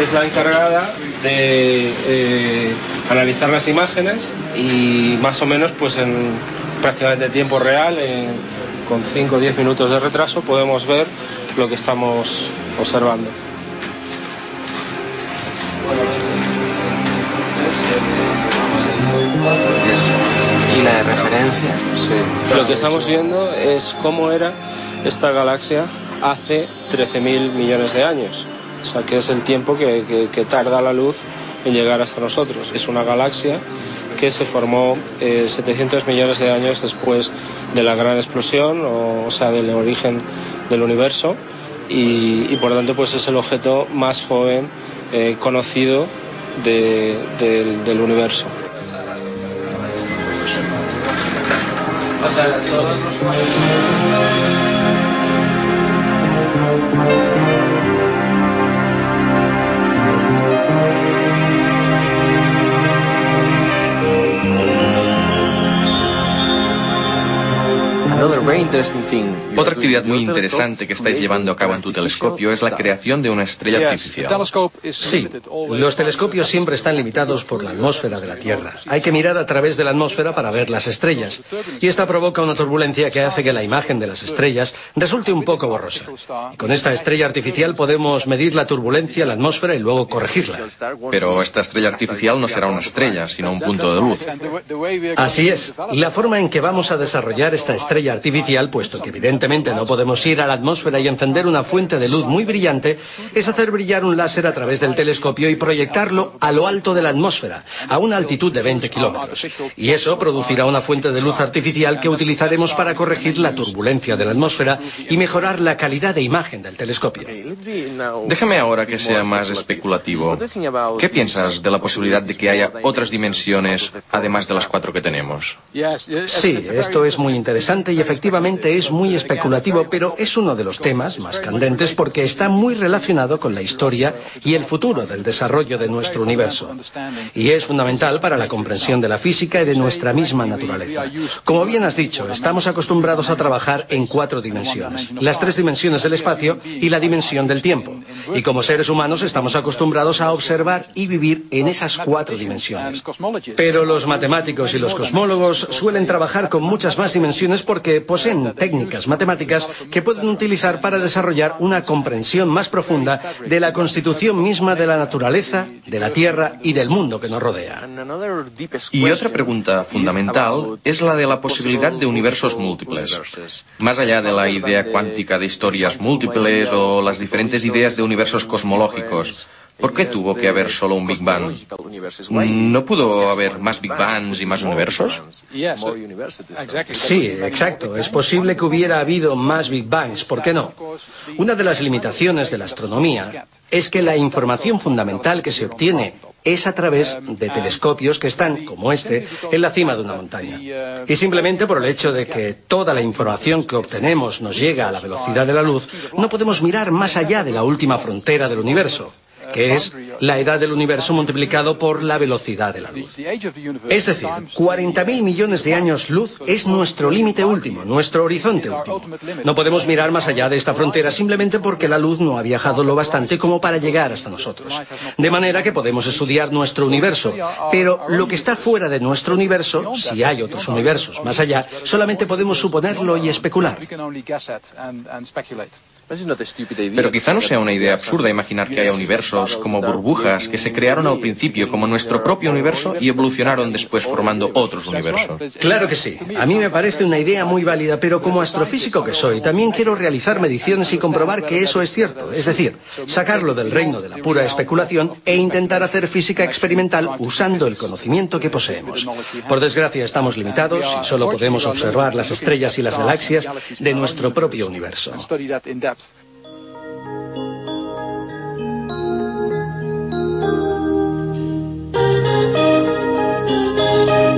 es la encargada de eh, analizar las imágenes y más o menos pues en prácticamente tiempo real, con 5 o 10 minutos de retraso, podemos ver lo que estamos observando. De referencia, Lo que estamos viendo es cómo era esta galaxia hace 13.000 millones de años. O sea, que es el tiempo que, tarda la luz en llegar hasta nosotros. Es una galaxia que se formó eh, 700 millones de años después de la gran explosión, o, sea, del origen del universo, y, y por tanto pues es el objeto más joven eh, conocido de- del- del universo. O sea, todos los Otra actividad muy interesante que estáis llevando a cabo en tu telescopio es la creación de una estrella artificial. Sí, los telescopios siempre están limitados por la atmósfera de la Tierra. Hay que mirar a través de la atmósfera para ver las estrellas. Y esta provoca una turbulencia que hace que la imagen de las estrellas resulte un poco borrosa. Y con esta estrella artificial podemos medir la turbulencia en la atmósfera y luego corregirla. Pero esta estrella artificial no será una estrella, sino un punto de luz. Así es. La forma en que vamos a desarrollar esta estrella artificial artificial, puesto que evidentemente no podemos ir a la atmósfera y encender una fuente de luz muy brillante, es hacer brillar un láser a través del telescopio y proyectarlo a lo alto de la atmósfera, a una altitud de 20 kilómetros. Y eso producirá una fuente de luz artificial que utilizaremos para corregir la turbulencia de la atmósfera y mejorar la calidad de imagen del telescopio. Déjame ahora que sea más especulativo. ¿Qué piensas de la posibilidad de que haya otras dimensiones además de las cuatro que tenemos? Sí, esto es muy interesante y efectivamente es muy especulativo, pero es uno de los temas más candentes porque está muy relacionado con la historia y el futuro del desarrollo de nuestro universo. Y es fundamental para la comprensión de la física y de nuestra misma naturaleza. Como bien has dicho, estamos acostumbrados a trabajar en cuatro dimensiones. Las tres dimensiones del espacio y la dimensión del tiempo. Y como seres humanos estamos acostumbrados a observar y vivir en esas cuatro dimensiones. Pero los matemáticos y los cosmólogos suelen trabajar con muchas más dimensiones porque poseen técnicas matemáticas que pueden utilizar para desarrollar una comprensión más profunda de la constitución misma de la naturaleza, de la Tierra y del mundo que nos rodea. Y otra pregunta fundamental es la de la posibilidad de universos múltiples. Más allá de la idea cuántica de historias múltiples o las diferentes ideas de universos cosmológicos, ¿Por qué tuvo que haber solo un Big Bang? ¿No pudo haber más Big Bangs y más universos? Sí, exacto. Es posible que hubiera habido más Big Bangs. ¿Por qué no? Una de las limitaciones de la astronomía es que la información fundamental que se obtiene es a través de telescopios que están, como este, en la cima de una montaña. Y simplemente por el hecho de que toda la información que obtenemos nos llega a la velocidad de la luz, no podemos mirar más allá de la última frontera del universo es la edad del universo multiplicado por la velocidad de la luz. Es decir, 40.000 millones de años luz es nuestro límite último, nuestro horizonte último. No podemos mirar más allá de esta frontera simplemente porque la luz no ha viajado lo bastante como para llegar hasta nosotros. De manera que podemos estudiar nuestro universo, pero lo que está fuera de nuestro universo, si hay otros universos más allá, solamente podemos suponerlo y especular. Pero quizá no sea una idea absurda imaginar que haya universos como burbujas que se crearon al principio como nuestro propio universo y evolucionaron después formando otros universos. Claro que sí. A mí me parece una idea muy válida, pero como astrofísico que soy, también quiero realizar mediciones y comprobar que eso es cierto. Es decir, sacarlo del reino de la pura especulación e intentar hacer física experimental usando el conocimiento que poseemos. Por desgracia estamos limitados y solo podemos observar las estrellas y las galaxias de nuestro propio universo.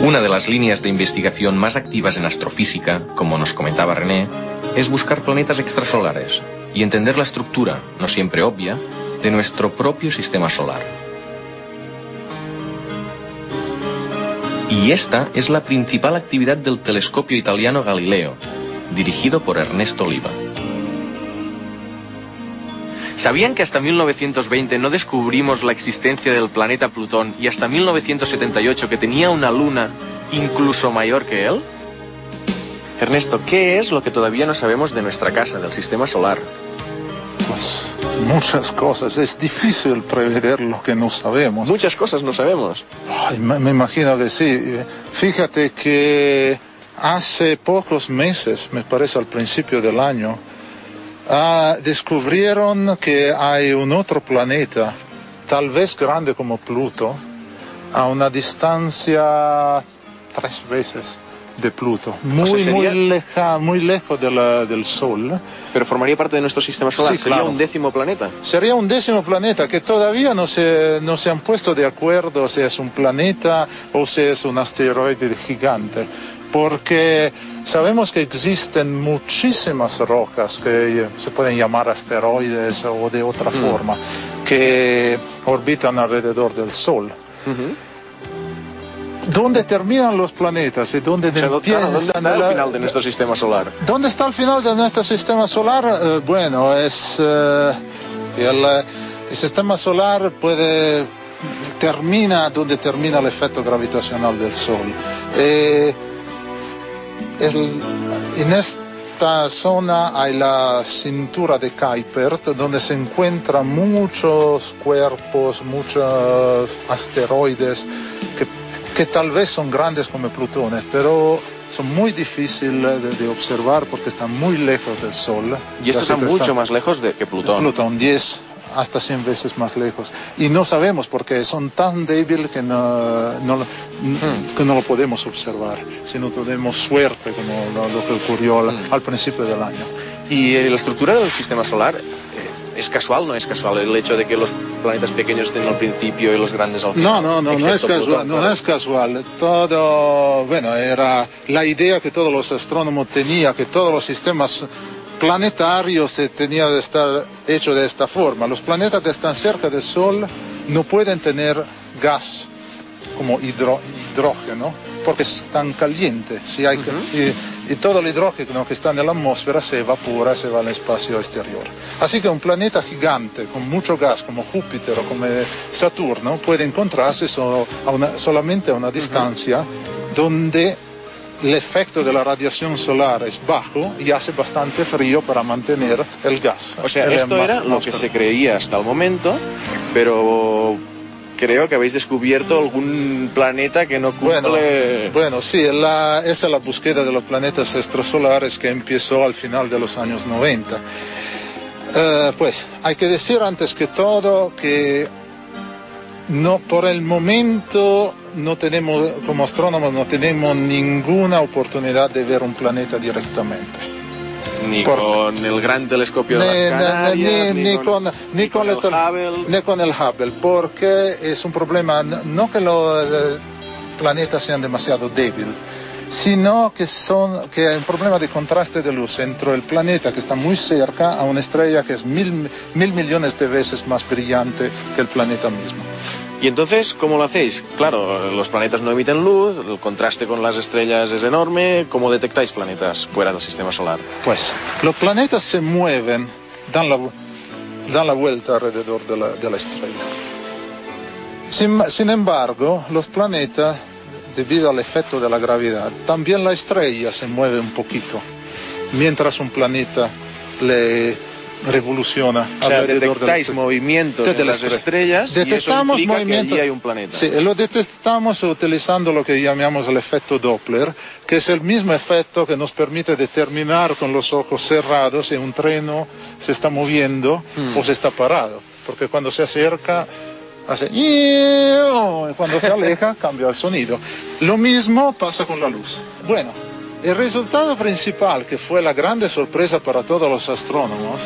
Una de las líneas de investigación más activas en astrofísica, como nos comentaba René, es buscar planetas extrasolares y entender la estructura, no siempre obvia, de nuestro propio sistema solar. Y esta es la principal actividad del telescopio italiano Galileo, dirigido por Ernesto Oliva. ¿Sabían que hasta 1920 no descubrimos la existencia del planeta Plutón y hasta 1978 que tenía una luna incluso mayor que él? Ernesto, ¿qué es lo que todavía no sabemos de nuestra casa, del sistema solar? Pues muchas cosas. Es difícil prever lo que no sabemos. Muchas cosas no sabemos. Ay, me, me imagino que sí. Fíjate que hace pocos meses, me parece al principio del año, ah, descubrieron que hay un otro planeta, tal vez grande como Pluto, a una distancia tres veces de Pluto, muy, O sea, sería- muy, leja- muy lejos de la- del Sol. Pero formaría parte de nuestro sistema solar. Sí, Sería claro. un décimo planeta. Sería un décimo planeta que todavía no se, no se han puesto de acuerdo si es un planeta o si es un asteroide gigante, porque sabemos que existen muchísimas rocas que se pueden llamar asteroides o de otra Mm. forma, que orbitan alrededor del Sol. ¿Dónde terminan los planetas y dónde O sea, ¿dó- claro, ¿dónde está el final de nuestro sistema solar? ¿Dónde está el final de nuestro sistema solar? Eh, bueno, es eh, el, eh, el sistema solar puede termina donde termina el efecto gravitacional del Sol. Eh, el- en esta zona hay la cintura de Kuiper, donde se encuentran muchos cuerpos, muchos asteroides que, que tal vez son grandes como Plutones, pero son muy difíciles de, de observar porque están muy lejos del Sol. Y estos están mucho están- más lejos de que Plutón. Plutón 10 hasta 100 veces más lejos. Y no sabemos porque son tan débiles que no, Hmm. que no lo podemos observar, si no tenemos suerte, como lo, lo que ocurrió al, Hmm. al principio del año. Y eh, la estructura del sistema solar eh, es casual, no es casual el hecho de que los planetas pequeños estén al principio y los grandes al final. No, no, no, no es casual, Plutón, no claro. es casual. Todo, bueno, era la idea que todos los astrónomos tenían, que todos los sistemas planetarios se tenían de estar hechos de esta forma. Los planetas que están cerca del Sol no pueden tener gas como hidro- hidrógeno porque están calientes. Si hay y, y todo el hidrógeno que está en la atmósfera se evapora, se va al espacio exterior. Así que un planeta gigante con mucho gas como Júpiter o como Saturno puede encontrarse solo a una- solamente a una distancia donde el efecto de la radiación solar es bajo y hace bastante frío para mantener el gas. O sea, esto era lo que se creía hasta el momento, pero creo que habéis descubierto algún planeta que no cumple... Bueno, sí, la- esa es la búsqueda de los planetas extrasolares que empezó al final de los años 90. Eh, pues hay que decir antes que todo que no, por el momento no tenemos, como astrónomos, no tenemos ninguna oportunidad de ver un planeta directamente. Ni Por- con el gran telescopio de Ni- las ni- Canarias, ni- ni ni con- con, ni con el Hubble. ni con el Hubble, porque es un problema, no- no que los eh, planetas sean demasiado débiles, sino que, son, que hay un problema de contraste de luz entre el planeta que está muy cerca a una estrella que es mil, mil millones de veces más brillante que el planeta mismo. Y entonces, ¿cómo lo hacéis? Claro, los planetas no emiten luz, el contraste con las estrellas es enorme. ¿Cómo detectáis planetas fuera del sistema solar? Pues los planetas se mueven, dan la, dan la vuelta alrededor de la, de la estrella. Sin, sin embargo, los planetas, debido al efecto de la gravedad, también la estrella se mueve un poquito, mientras un planeta le revoluciona O sea, de detectáis estrella. movimientos De las estrella. estrellas y eso Detectamos que movimientos- allí hay un planeta. Sí, lo detectamos utilizando lo que llamamos el efecto Doppler, que es el mismo efecto que nos permite determinar con los ojos cerrados si un treno se está moviendo Hmm. o se está parado. Porque cuando se acerca hace y cuando se aleja cambia el sonido. Lo mismo pasa con la luz. Bueno, el resultado principal, que fue la grande sorpresa para todos los astrónomos,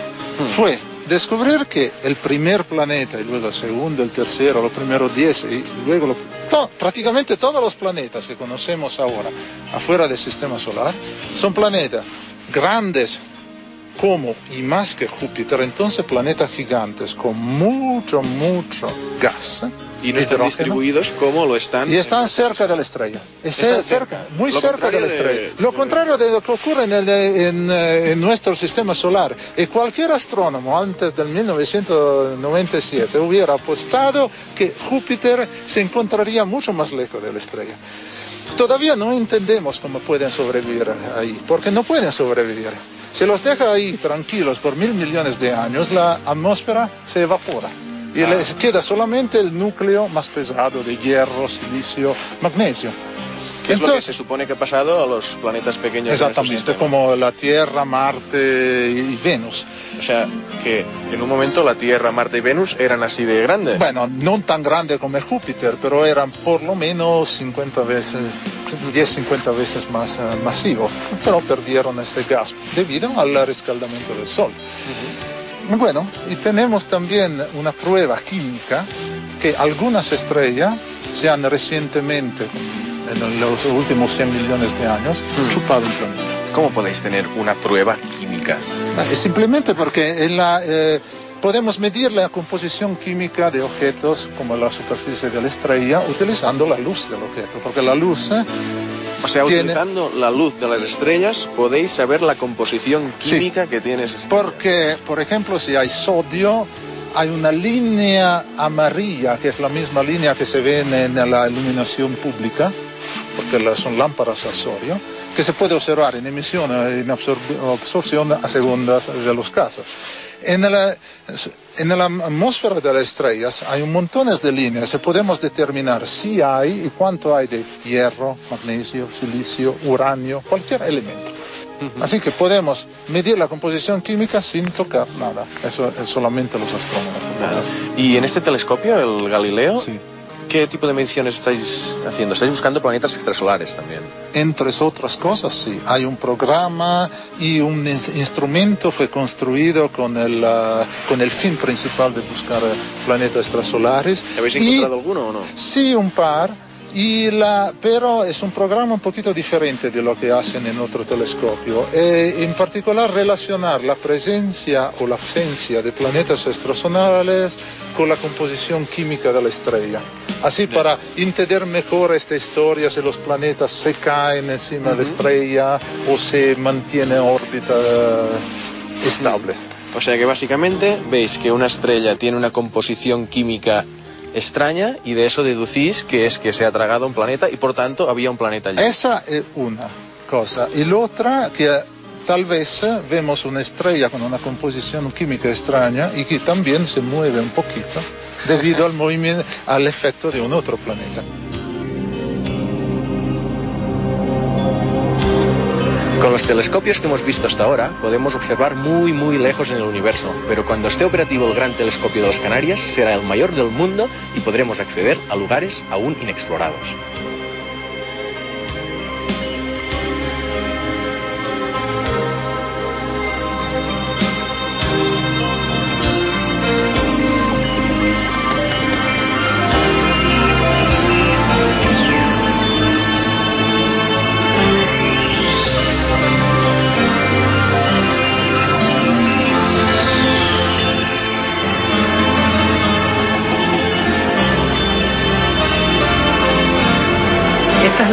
fue descubrir que el primer planeta, y luego el segundo, el tercero, los primeros diez, y luego lo- to- prácticamente todos los planetas que conocemos ahora afuera del sistema solar, son planetas grandes como y más que Júpiter, entonces planetas gigantes con mucho, mucho gas. Y no están distribuidos como lo están. y están cerca de la estrella. Están cerca, muy lo cerca de la de- estrella. Lo contrario de lo que ocurre en, el- en, eh, en nuestro sistema solar. Y cualquier astrónomo antes del 1997 hubiera apostado que Júpiter se encontraría mucho más lejos de la estrella. Todavía no entendemos cómo pueden sobrevivir ahí, porque no pueden sobrevivir. Si los deja ahí tranquilos por mil millones de años, la atmósfera se evapora y Ah. les queda solamente el núcleo más pesado de hierro, silicio, magnesio. ¿Qué es lo que se supone que ha pasado a los planetas pequeños? Exactamente, como la Tierra, Marte y Venus. O sea, que en un momento la Tierra, Marte y Venus eran así de grandes. Bueno, no tan grande como Júpiter, pero eran por lo menos 50 veces, 10, 50 veces más eh, masivo. Pero perdieron este gas debido al rescaldamiento del Sol. Bueno, y tenemos también una prueba química que algunas estrellas se han recientemente, en los últimos 100 millones de años, chupado un planeta. ¿Cómo podéis tener una prueba química? Eh, Simplemente porque en la, eh, podemos medir la composición química de objetos como la superficie de la estrella utilizando la luz del objeto, porque la luz eh, O sea, tiene- utilizando la luz de las estrellas podéis saber la composición química que tiene esa estrella. Porque, por ejemplo, si hay sodio, hay una línea amarilla, que es la misma línea que se ve en la iluminación pública, porque son lámparas a sodio, que se puede observar en emisión y en absorción a segundas de los casos. En la, en la atmósfera de las estrellas hay un montón de líneas y podemos determinar si hay y cuánto hay de hierro, magnesio, silicio, uranio, cualquier elemento. Así que podemos medir la composición química sin tocar nada. Eso es solamente los astrónomos. ¿Y en este telescopio, el Galileo? ¿Qué tipo de mediciones estáis haciendo? ¿Estáis buscando planetas extrasolares también? Entre otras cosas, sí. Hay un programa y un instrumento fue construido con el, ah, con el fin principal de buscar eh, planetas extrasolares. ¿Habéis encontrado alguno o no? Sí, un par y la, pero es un programa un poquito diferente de lo que hacen en otro telescopio. E, en particular relacionar la presencia o la ausencia de planetas extrasolares con la composición química de la estrella. Así para entender mejor esta historia, si los planetas se caen encima de la estrella o se mantienen órbitas estables. O sea que básicamente veis que una estrella tiene una composición química extraña y de eso deducís que es que se ha tragado un planeta y por tanto había un planeta allí. Esa es una cosa. Y la otra que tal vez vemos una estrella con una composición química extraña y que también se mueve un poquito debido al movimiento, al efecto de un otro planeta. Los telescopios que hemos visto hasta ahora podemos observar muy muy lejos en el universo, pero cuando esté operativo el Gran Telescopio de las Canarias será el mayor del mundo y podremos acceder a lugares aún inexplorados.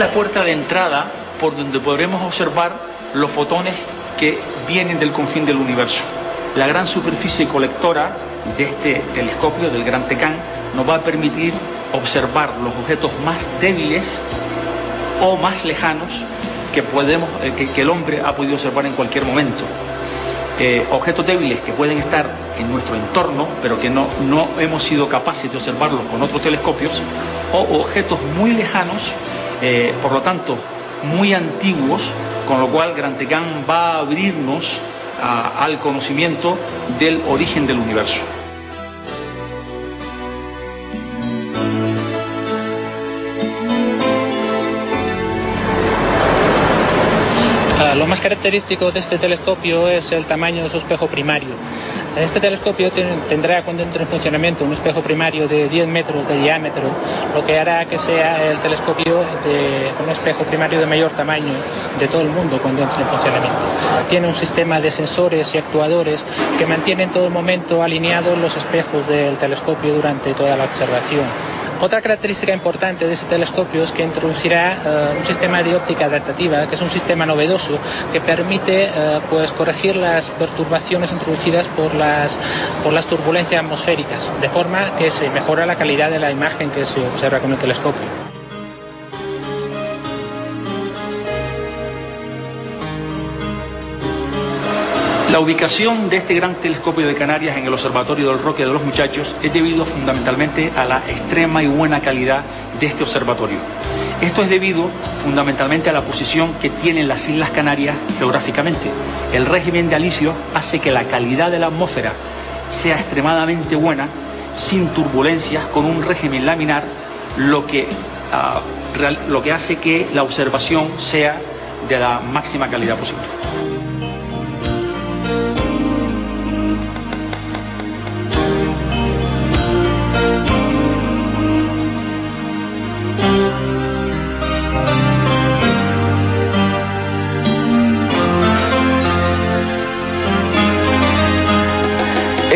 Puerta de entrada por donde podremos observar los fotones que vienen del confín del universo. La gran superficie colectora de este telescopio, del Gran Tecán, nos va a permitir observar los objetos más débiles o más lejanos que, podemos, eh, que, el hombre ha podido observar en cualquier momento. Eh, objetos débiles que pueden estar en nuestro entorno, pero que no, no hemos sido capaces de observarlos con otros telescopios, o objetos muy lejanos eh, por lo tanto, muy antiguos, con lo cual Gran Tecán va a abrirnos al conocimiento del origen del universo. Característico de este telescopio es el tamaño de su espejo primario. Este telescopio tendrá cuando entre en funcionamiento un espejo primario de 10 metros de diámetro, lo que hará que sea el telescopio de un espejo primario de mayor tamaño de todo el mundo cuando entre en funcionamiento. Tiene un sistema de sensores y actuadores que mantienen todo momento alineados los espejos del telescopio durante toda la observación. Otra característica importante de este telescopio es que introducirá eh, un sistema de óptica adaptativa, que es un sistema novedoso que permite eh, pues corregir las perturbaciones introducidas por las, por las turbulencias atmosféricas, de forma que se mejora la calidad de la imagen que se observa con el telescopio. La ubicación de este gran telescopio de Canarias en el Observatorio del Roque de los Muchachos es debido fundamentalmente a la extrema y buena calidad de este observatorio. Esto es debido fundamentalmente a la posición que tienen las Islas Canarias geográficamente. El régimen de Alicio hace que la calidad de la atmósfera sea extremadamente buena, sin turbulencias, con un régimen laminar, lo que, ah, lo que hace que la observación sea de la máxima calidad posible.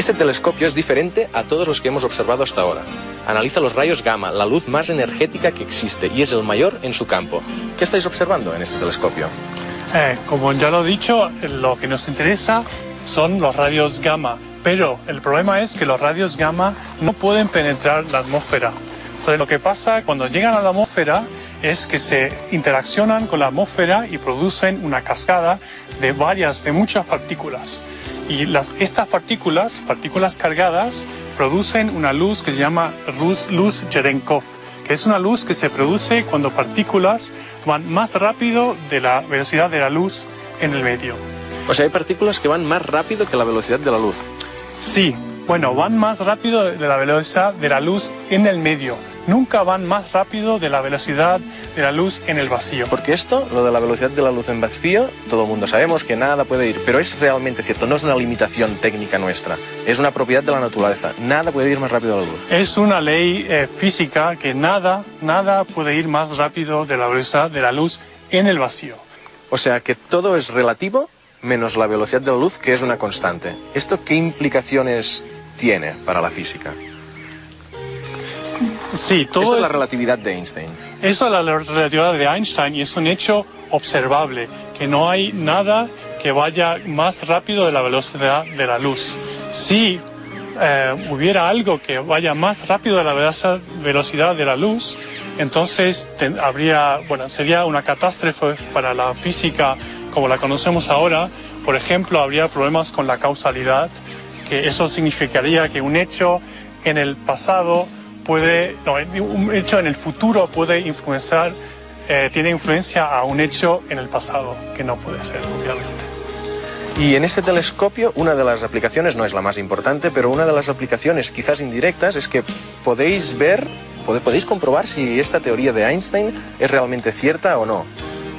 Este telescopio es diferente a todos los que hemos observado hasta ahora. Analiza los rayos gamma, la luz más energética que existe, y es el mayor en su campo. ¿Qué estáis observando en este telescopio? Eh, como ya lo he dicho, lo que nos interesa son los rayos gamma, pero el problema es que los rayos gamma no pueden penetrar la atmósfera. Entonces lo que pasa cuando llegan a la atmósfera es que se interaccionan con la atmósfera y producen una cascada de varias, de muchas partículas. Y las, estas partículas, partículas cargadas, producen una luz que se llama luz, luz Cherenkov, que es una luz que se produce cuando partículas van más rápido de la velocidad de la luz en el medio. O sea, hay partículas que van más rápido que la velocidad de la luz. Sí, bueno, van más rápido de la velocidad de la luz en el medio. Nunca van más rápido de la velocidad de la luz en el vacío. Porque esto, lo de la velocidad de la luz en vacío, todo el mundo sabemos que nada puede ir, pero es realmente cierto, no es una limitación técnica nuestra, es una propiedad de la naturaleza. Nada puede ir más rápido a la luz. Es una ley eh, física que nada, nada puede ir más rápido de la velocidad de la luz en el vacío. O sea que todo es relativo menos la velocidad de la luz, que es una constante. ¿Esto qué implicaciones tiene para la física? Sí, todo Esto es la relatividad de Einstein. Eso es la relatividad de Einstein y es un hecho observable, que no hay nada que vaya más rápido de la velocidad de la luz. Si eh, hubiera algo que vaya más rápido de la velocidad- velocidad de la luz, entonces ten- habría, bueno, sería una catástrofe para la física como la conocemos ahora. Por ejemplo, habría problemas con la causalidad, que eso significaría que un hecho en el pasado puede, no, un hecho en el futuro puede influenciar, eh, tiene influencia a un hecho en el pasado, que no puede ser, obviamente. Y en este telescopio, una de las aplicaciones, no es la más importante, pero una de las aplicaciones quizás indirectas es que podéis ver, podéis comprobar si esta teoría de Einstein es realmente cierta o no.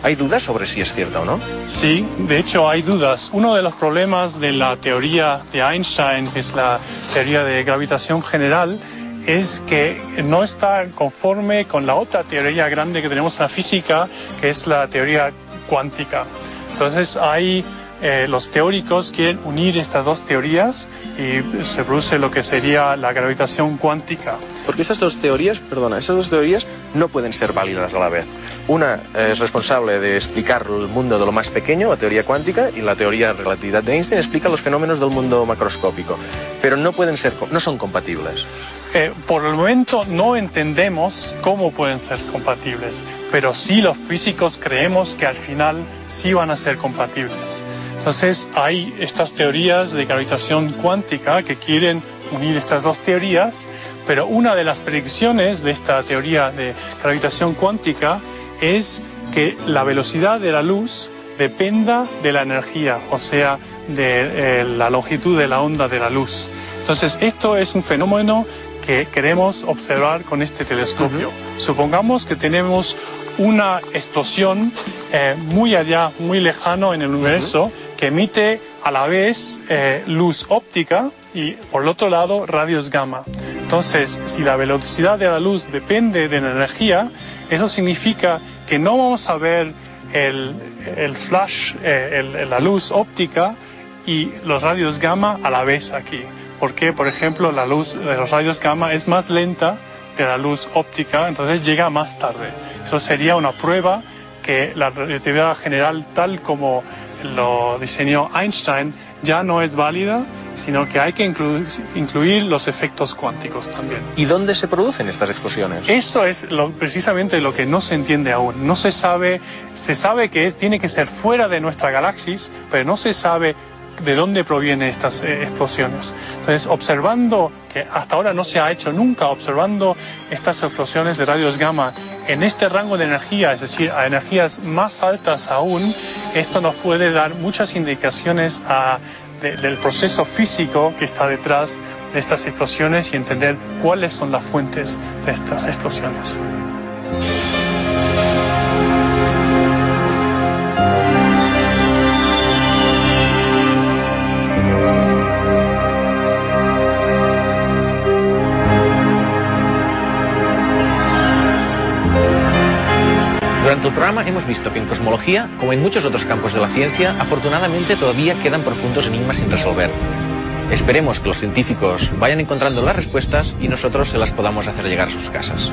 ¿Hay dudas sobre si es cierta o no? Sí, de hecho hay dudas. Uno de los problemas de la teoría de Einstein, que es la teoría de gravitación general, es que no está conforme con la otra teoría grande que tenemos en la física, que es la teoría cuántica. Entonces hay eh, los teóricos quieren unir estas dos teorías y se produce lo que sería la gravitación cuántica. Porque estas dos teorías, perdona, esas dos teorías no pueden ser válidas a la vez. Una es responsable de explicar el mundo de lo más pequeño, la teoría cuántica, y la teoría de relatividad de Einstein explica los fenómenos del mundo macroscópico. Pero no pueden ser, no son compatibles. Eh, por el momento no entendemos cómo pueden ser compatibles, pero sí los físicos creemos que al final sí van a ser compatibles. Entonces hay estas teorías de gravitación cuántica que quieren unir estas dos teorías, pero una de las predicciones de esta teoría de gravitación cuántica es que la velocidad de la luz dependa de la energía, o sea, de eh, la longitud de la onda de la luz. Entonces, esto es un fenómeno que queremos observar con este telescopio. Supongamos que tenemos una explosión eh, muy allá, muy lejano en el universo, que emite a la vez eh, luz óptica y por el otro lado radios gamma. Entonces, si la velocidad de la luz depende de la energía, eso significa que no vamos a ver el, el flash, eh, el- la luz óptica y los radios gamma a la vez aquí. Porque, por ejemplo, la luz de los rayos gamma es más lenta de la luz óptica, entonces llega más tarde. Eso sería una prueba que la relatividad general tal como lo diseñó Einstein ya no es válida, sino que hay que inclu- incluir los efectos cuánticos también. ¿Y dónde se producen estas explosiones? Eso es lo- precisamente lo que no se entiende aún. No se sabe, se sabe que es- tiene que ser fuera de nuestra galaxia, pero no se sabe de dónde provienen estas eh, explosiones. Entonces, observando, que hasta ahora no se ha hecho nunca, observando estas explosiones de radios gamma en este rango de energía, es decir, a energías más altas aún, esto nos puede dar muchas indicaciones a- de- del proceso físico que está detrás de estas explosiones y entender cuáles son las fuentes de estas explosiones. Hemos visto que en cosmología, como en muchos otros campos de la ciencia, afortunadamente todavía quedan profundos enigmas sin resolver. Esperemos que los científicos vayan encontrando las respuestas y nosotros se las podamos hacer llegar a sus casas.